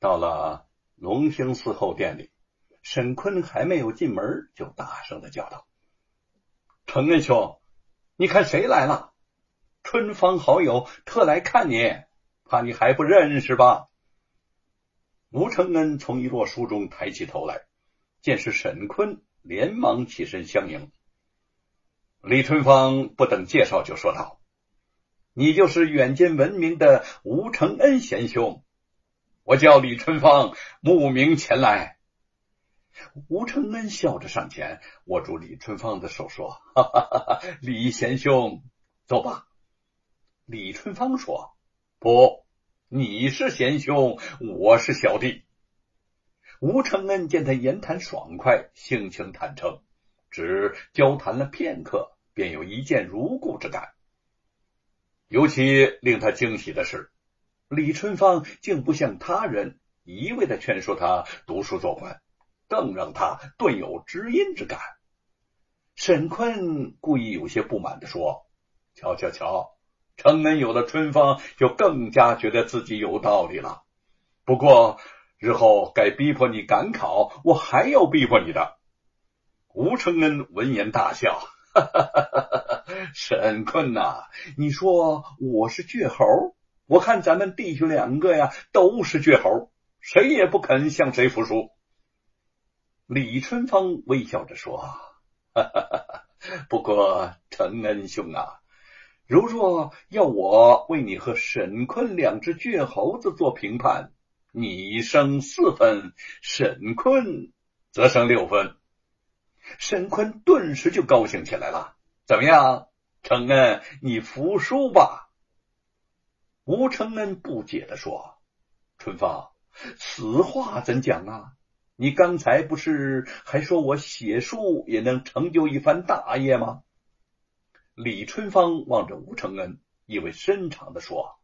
到了龙兴寺后殿里，沈坤还没有进门，就大声的叫道：“承恩兄，你看谁来了？春芳好友特来看你，怕你还不认识吧？”吴承恩从一摞书中抬起头来，见是沈坤，连忙起身相迎。李春芳不等介绍，就说道：“你就是远近闻名的吴承恩贤兄。”我叫李春芳，慕名前来。吴承恩笑着上前，握住李春芳的手说：“哈哈哈哈李贤兄，走吧。”李春芳说：“不，你是贤兄，我是小弟。”吴承恩见他言谈爽快，性情坦诚，只交谈了片刻，便有一见如故之感。尤其令他惊喜的是。李春芳竟不像他人一味的劝说他读书做官，更让他顿有知音之感。沈坤故意有些不满的说：“瞧瞧瞧，承恩有了春芳，就更加觉得自己有道理了。不过日后该逼迫你赶考，我还要逼迫你的。”吴承恩闻言大笑：“哈哈哈哈哈！沈坤呐，你说我是倔猴？”我看咱们弟兄两个呀，都是倔猴，谁也不肯向谁服输。李春芳微笑着说：“哈哈哈哈不过承恩兄啊，如若要我为你和沈坤两只倔猴子做评判，你升四分，沈坤则升六分。”沈坤顿时就高兴起来了。怎么样，承恩，你服输吧？吴承恩不解的说：“春芳，此话怎讲啊？你刚才不是还说我写书也能成就一番大业吗？”李春芳望着吴承恩，意味深长的说：“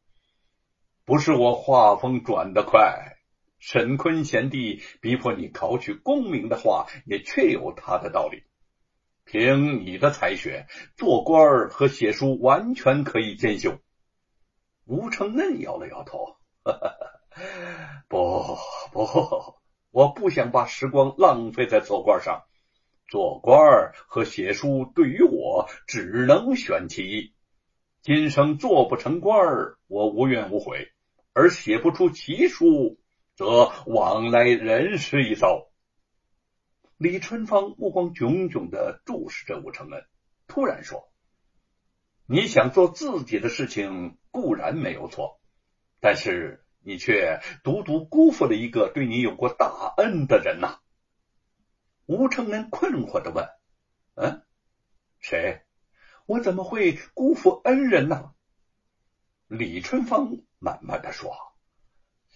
不是我画风转得快，沈坤贤弟逼迫你考取功名的话，也确有他的道理。凭你的才学，做官和写书完全可以兼修。”吴承恩摇了摇头，不不，我不想把时光浪费在做官上。做官和写书对于我只能选其一。今生做不成官我无怨无悔；而写不出奇书，则往来人世一遭。李春芳目光炯炯的注视着吴承恩，突然说。你想做自己的事情固然没有错，但是你却独独辜负了一个对你有过大恩的人呐！吴承恩困惑的问：“嗯，谁？我怎么会辜负恩人呢？”李春芳慢慢的说：“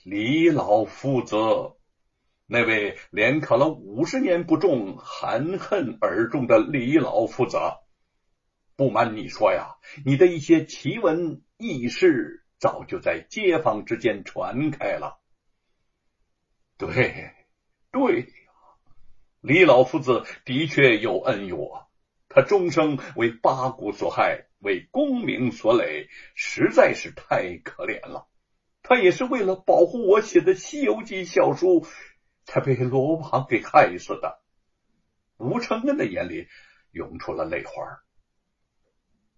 李老夫子，那位连考了五十年不中，含恨而终的李老夫子。”不瞒你说呀，你的一些奇闻异事早就在街坊之间传开了。对，对呀，李老夫子的确有恩于我，他终生为八股所害，为功名所累，实在是太可怜了。他也是为了保护我写的《西游记》小书，才被罗网给害死的。吴承恩的眼里涌出了泪花。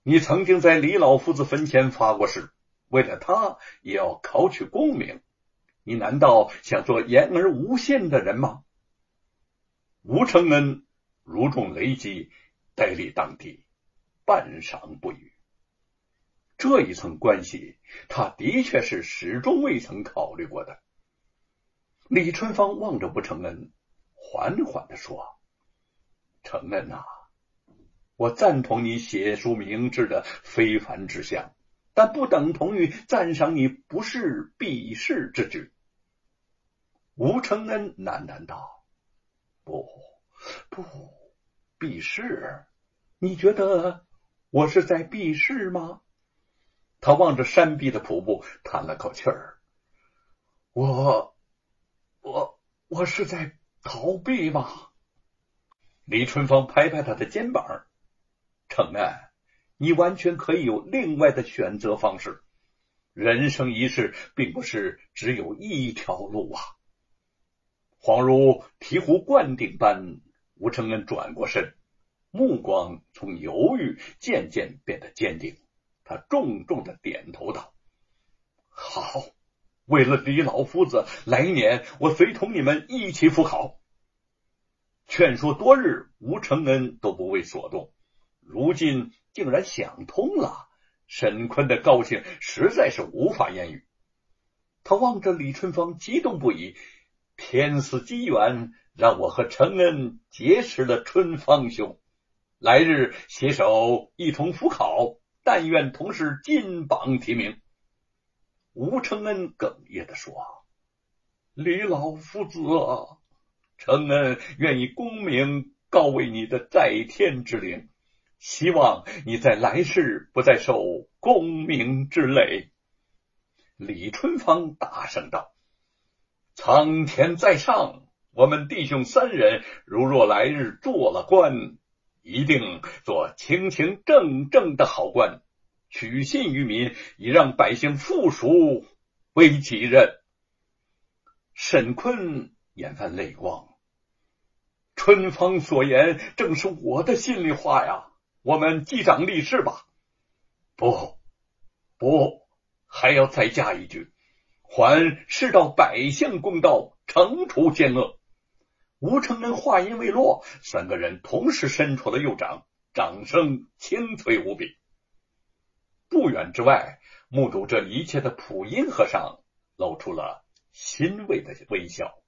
你曾经在李老夫子坟前发过誓，为了他也要考取功名。你难道想做言而无信的人吗？吴承恩如中雷击，呆立当地，半晌不语。这一层关系，他的确是始终未曾考虑过的。李春芳望着吴承恩，缓缓的说：“承恩呐。”我赞同你写书明志的非凡志向，但不等同于赞赏你不是避世之举。吴承恩喃喃道：“不，不，避世？你觉得我是在避世吗？”他望着山壁的瀑布，叹了口气儿：“我，我，我是在逃避吗？”李春芳拍拍他的肩膀。承恩，你完全可以有另外的选择方式。人生一世，并不是只有一条路啊！恍如醍醐灌顶般，吴承恩转过身，目光从犹豫渐渐变得坚定。他重重的点头道：“好，为了李老夫子，来年我随同你们一起赴考。”劝说多日，吴承恩都不为所动，如今竟然想通了。沈坤的高兴实在是无法言语。他望着李春芳，激动不已。天赐机缘，让我和承恩结识了春芳兄，来日携手一同赴考，但愿同是金榜题名。吴承恩哽咽的说：“李老夫子。”承恩愿以功名告慰你的在天之灵，希望你在来世不再受功名之累。李春芳大声道：“苍天在上，我们弟兄三人如若来日做了官，一定做清清正正的好官，取信于民，以让百姓富庶为己任。”沈坤眼泛泪光。春芳所言正是我的心里话呀！我们击掌立誓吧。不，不，还要再加一句：还世道百姓公道，惩处奸恶。吴承恩话音未落，三个人同时伸出了右掌，掌声清脆无比。不远之外，目睹这一切的普音和尚露出了欣慰的微笑。